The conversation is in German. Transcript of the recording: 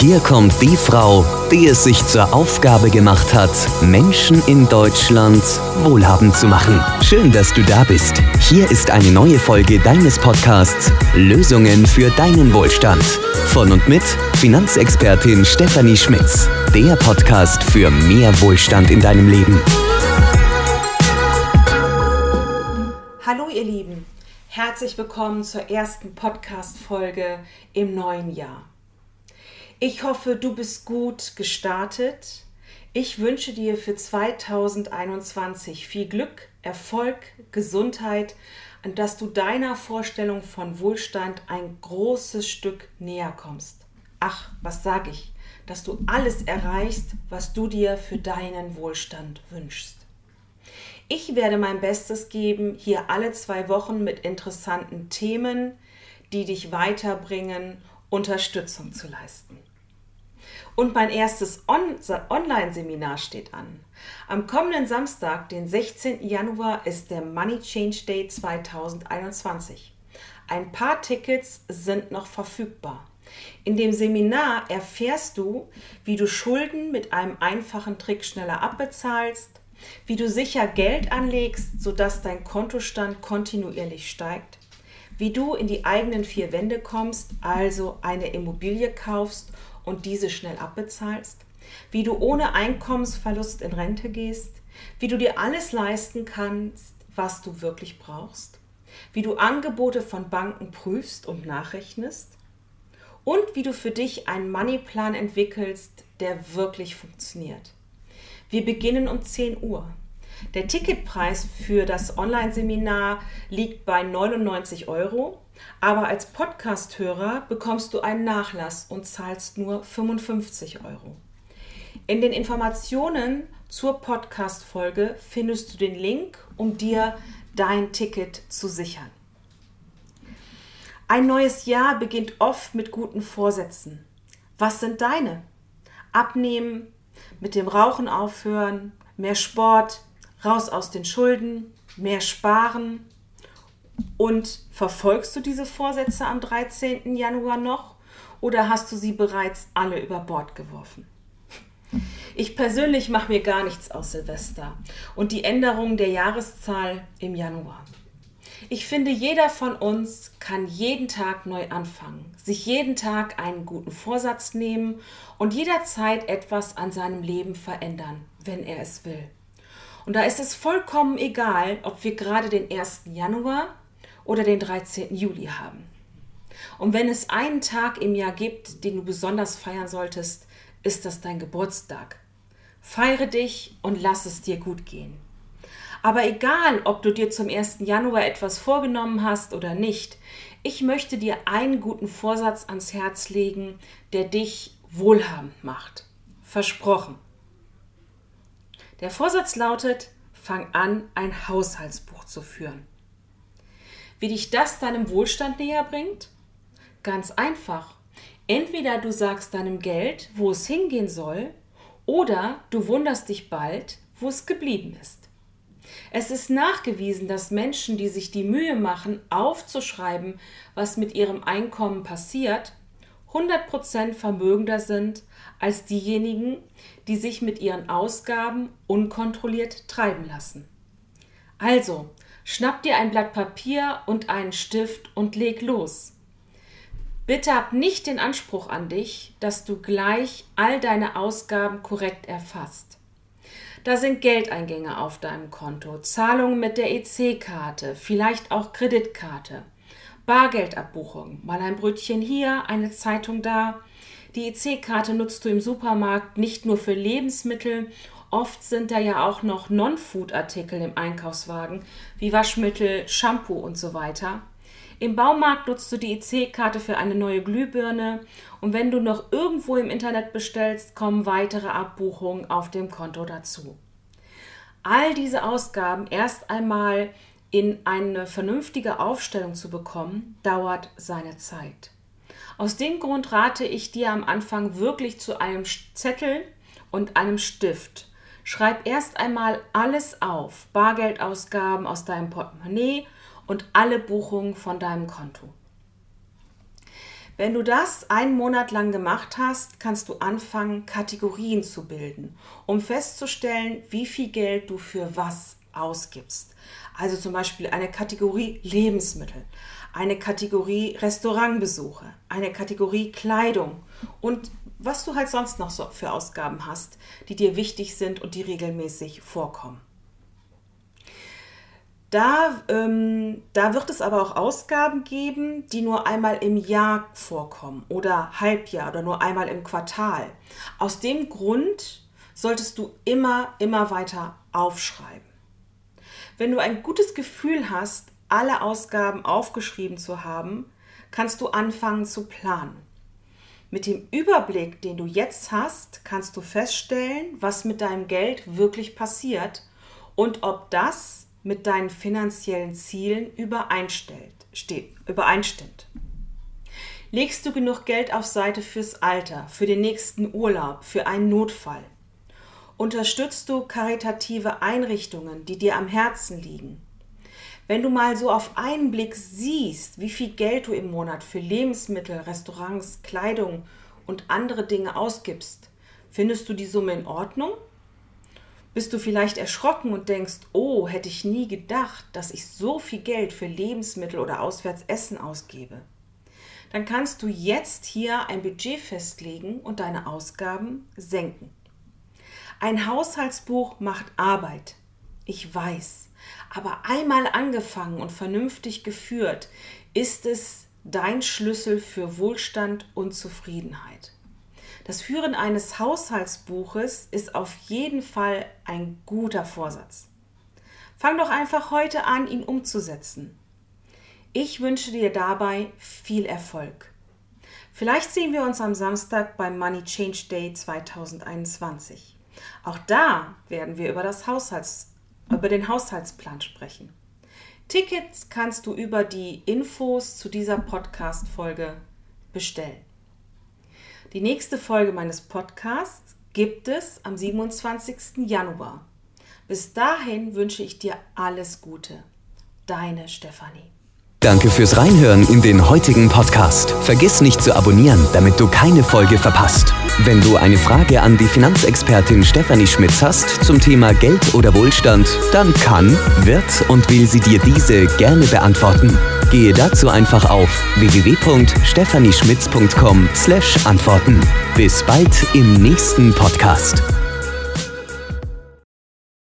Hier kommt die Frau, die es sich zur Aufgabe gemacht hat, Menschen in Deutschland wohlhabend zu machen. Schön, dass du da bist. Hier ist eine neue Folge deines Podcasts Lösungen für deinen Wohlstand. Von und mit Finanzexpertin Stefanie Schmitz. Der Podcast für mehr Wohlstand in deinem Leben. Hallo ihr Lieben, herzlich willkommen zur ersten Podcast-Folge im neuen Jahr. Ich hoffe, du bist gut gestartet. Ich wünsche dir für 2021 viel Glück, Erfolg, Gesundheit und dass du deiner Vorstellung von Wohlstand ein großes Stück näher kommst. Ach, was sage ich? Dass du alles erreichst, was du dir für deinen Wohlstand wünschst. Ich werde mein Bestes geben, hier alle zwei Wochen mit interessanten Themen, die dich weiterbringen, Unterstützung zu leisten. Und mein erstes On Online-Seminar steht an. Am kommenden Samstag, den 16. Januar, ist der Money Change Day 2021. Ein paar Tickets sind noch verfügbar. In dem Seminar erfährst du, wie du Schulden mit einem einfachen Trick schneller abbezahlst, wie du sicher Geld anlegst, sodass dein Kontostand kontinuierlich steigt, wie du in die eigenen vier Wände kommst, also eine Immobilie kaufst und diese schnell abbezahlst, wie du ohne Einkommensverlust in Rente gehst, wie du dir alles leisten kannst, was du wirklich brauchst, wie du Angebote von Banken prüfst und nachrechnest und wie du für dich einen Moneyplan entwickelst, der wirklich funktioniert. Wir beginnen um 10 Uhr. Der Ticketpreis für das Online-Seminar liegt bei 99 Euro aber als Podcast-Hörer bekommst du einen Nachlass und zahlst nur 55 Euro. In den Informationen zur Podcast-Folge findest du den Link, um dir dein Ticket zu sichern. Ein neues Jahr beginnt oft mit guten Vorsätzen. Was sind deine? Abnehmen, mit dem Rauchen aufhören, mehr Sport, raus aus den Schulden, mehr sparen, und verfolgst du diese Vorsätze am 13. Januar noch oder hast du sie bereits alle über Bord geworfen? Ich persönlich mache mir gar nichts aus Silvester und die Änderung der Jahreszahl im Januar. Ich finde, jeder von uns kann jeden Tag neu anfangen, sich jeden Tag einen guten Vorsatz nehmen und jederzeit etwas an seinem Leben verändern, wenn er es will. Und da ist es vollkommen egal, ob wir gerade den 1. Januar oder den 13. Juli haben. Und wenn es einen Tag im Jahr gibt, den du besonders feiern solltest, ist das dein Geburtstag. Feiere dich und lass es dir gut gehen. Aber egal, ob du dir zum 1. Januar etwas vorgenommen hast oder nicht, ich möchte dir einen guten Vorsatz ans Herz legen, der dich wohlhabend macht. Versprochen. Der Vorsatz lautet, fang an, ein Haushaltsbuch zu führen. Wie dich das deinem Wohlstand näher bringt? Ganz einfach. Entweder du sagst deinem Geld, wo es hingehen soll, oder du wunderst dich bald, wo es geblieben ist. Es ist nachgewiesen, dass Menschen, die sich die Mühe machen, aufzuschreiben, was mit ihrem Einkommen passiert, 100% vermögender sind als diejenigen, die sich mit ihren Ausgaben unkontrolliert treiben lassen. Also, Schnapp dir ein Blatt Papier und einen Stift und leg los. Bitte hab nicht den Anspruch an dich, dass du gleich all deine Ausgaben korrekt erfasst. Da sind Geldeingänge auf deinem Konto, Zahlungen mit der EC-Karte, vielleicht auch Kreditkarte, Bargeldabbuchung, mal ein Brötchen hier, eine Zeitung da. Die EC-Karte nutzt du im Supermarkt nicht nur für Lebensmittel Oft sind da ja auch noch Non-Food-Artikel im Einkaufswagen, wie Waschmittel, Shampoo und so weiter. Im Baumarkt nutzt du die EC-Karte für eine neue Glühbirne und wenn du noch irgendwo im Internet bestellst, kommen weitere Abbuchungen auf dem Konto dazu. All diese Ausgaben erst einmal in eine vernünftige Aufstellung zu bekommen, dauert seine Zeit. Aus dem Grund rate ich dir am Anfang wirklich zu einem Zettel und einem Stift Schreib erst einmal alles auf, Bargeldausgaben aus deinem Portemonnaie und alle Buchungen von deinem Konto. Wenn du das einen Monat lang gemacht hast, kannst du anfangen, Kategorien zu bilden, um festzustellen, wie viel Geld du für was ausgibst. Also zum Beispiel eine Kategorie Lebensmittel, eine Kategorie Restaurantbesuche, eine Kategorie Kleidung und was du halt sonst noch so für Ausgaben hast, die dir wichtig sind und die regelmäßig vorkommen. Da, ähm, da wird es aber auch Ausgaben geben, die nur einmal im Jahr vorkommen oder Halbjahr oder nur einmal im Quartal. Aus dem Grund solltest du immer, immer weiter aufschreiben. Wenn du ein gutes Gefühl hast, alle Ausgaben aufgeschrieben zu haben, kannst du anfangen zu planen. Mit dem Überblick, den du jetzt hast, kannst du feststellen, was mit deinem Geld wirklich passiert und ob das mit deinen finanziellen Zielen übereinstimmt. Legst du genug Geld auf Seite fürs Alter, für den nächsten Urlaub, für einen Notfall? Unterstützt du karitative Einrichtungen, die dir am Herzen liegen? Wenn du mal so auf einen Blick siehst, wie viel Geld du im Monat für Lebensmittel, Restaurants, Kleidung und andere Dinge ausgibst, findest du die Summe in Ordnung? Bist du vielleicht erschrocken und denkst, oh, hätte ich nie gedacht, dass ich so viel Geld für Lebensmittel oder auswärts Essen ausgebe? Dann kannst du jetzt hier ein Budget festlegen und deine Ausgaben senken. Ein Haushaltsbuch macht Arbeit. Ich weiß. Aber einmal angefangen und vernünftig geführt, ist es dein Schlüssel für Wohlstand und Zufriedenheit. Das Führen eines Haushaltsbuches ist auf jeden Fall ein guter Vorsatz. Fang doch einfach heute an, ihn umzusetzen. Ich wünsche dir dabei viel Erfolg. Vielleicht sehen wir uns am Samstag beim Money Change Day 2021. Auch da werden wir über, das Haushalts, über den Haushaltsplan sprechen. Tickets kannst du über die Infos zu dieser Podcast-Folge bestellen. Die nächste Folge meines Podcasts gibt es am 27. Januar. Bis dahin wünsche ich dir alles Gute. Deine Stefanie. Danke fürs Reinhören in den heutigen Podcast. Vergiss nicht zu abonnieren, damit du keine Folge verpasst. Wenn du eine Frage an die Finanzexpertin Stefanie Schmitz hast zum Thema Geld oder Wohlstand, dann kann, wird und will sie dir diese gerne beantworten. Gehe dazu einfach auf www.stephanieschmitz.com/antworten. Bis bald im nächsten Podcast.